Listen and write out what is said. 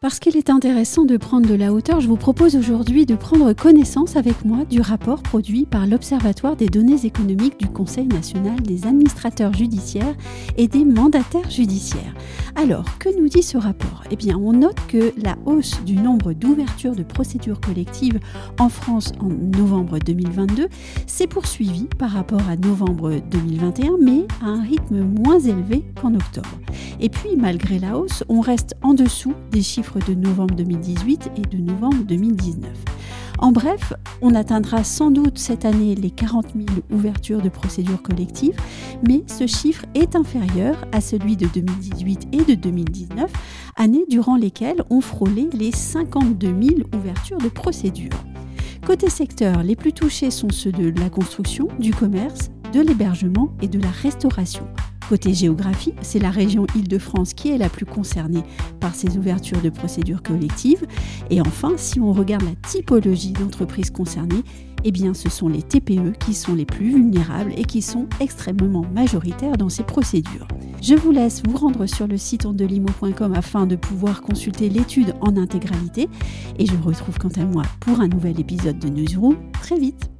Parce qu'il est intéressant de prendre de la hauteur, je vous propose aujourd'hui de prendre connaissance avec moi du rapport produit par l'Observatoire des données économiques du Conseil national des administrateurs judiciaires et des mandataires judiciaires. Alors, que nous dit ce rapport? Eh bien, on note que la hausse du nombre d'ouvertures de procédures collectives en France en novembre 2022 s'est poursuivie par rapport à novembre 2021, mais à un rythme moins élevé qu'en octobre. Et puis, malgré la hausse, on reste en dessous des chiffres de novembre 2018 et de novembre 2019. En bref, on atteindra sans doute cette année les 40 000 ouvertures de procédures collectives, mais ce chiffre est inférieur à celui de 2018 et de 2019, années durant lesquelles on frôlait les 52 000 ouvertures de procédures. Côté secteur, les plus touchés sont ceux de la construction, du commerce, de l'hébergement et de la restauration. Côté géographie, c'est la région Île-de-France qui est la plus concernée par ces ouvertures de procédures collectives. Et enfin, si on regarde la typologie d'entreprises concernées, eh bien ce sont les TPE qui sont les plus vulnérables et qui sont extrêmement majoritaires dans ces procédures. Je vous laisse vous rendre sur le site ondelimo.com afin de pouvoir consulter l'étude en intégralité et je vous retrouve quant à moi pour un nouvel épisode de Newsroom très vite.